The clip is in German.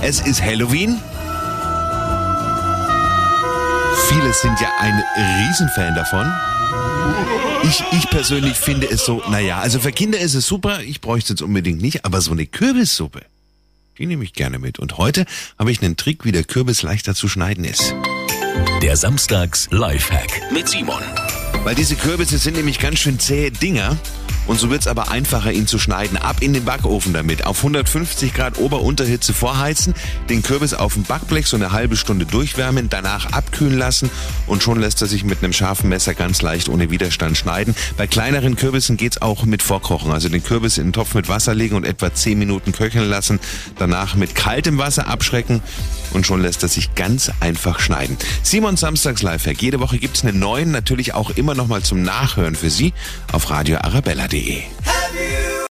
Es ist Halloween. Viele sind ja ein Riesenfan davon. Ich, ich persönlich finde es so, naja, also für Kinder ist es super, ich bräuchte es unbedingt nicht, aber so eine Kürbissuppe, die nehme ich gerne mit. Und heute habe ich einen Trick, wie der Kürbis leichter zu schneiden ist. Der Samstags Lifehack mit Simon. Weil diese Kürbisse sind nämlich ganz schön zähe Dinger. Und so wird's aber einfacher, ihn zu schneiden. Ab in den Backofen damit. Auf 150 Grad Ober-Unterhitze vorheizen, den Kürbis auf dem Backblech so eine halbe Stunde durchwärmen, danach abkühlen lassen und schon lässt er sich mit einem scharfen Messer ganz leicht ohne Widerstand schneiden. Bei kleineren Kürbissen geht's auch mit Vorkochen. Also den Kürbis in den Topf mit Wasser legen und etwa 10 Minuten köcheln lassen. Danach mit kaltem Wasser abschrecken und schon lässt er sich ganz einfach schneiden. Simon Samstags Lifehack. Jede Woche gibt's einen neuen, natürlich auch immer noch mal zum Nachhören für Sie auf Radio Arabella.de.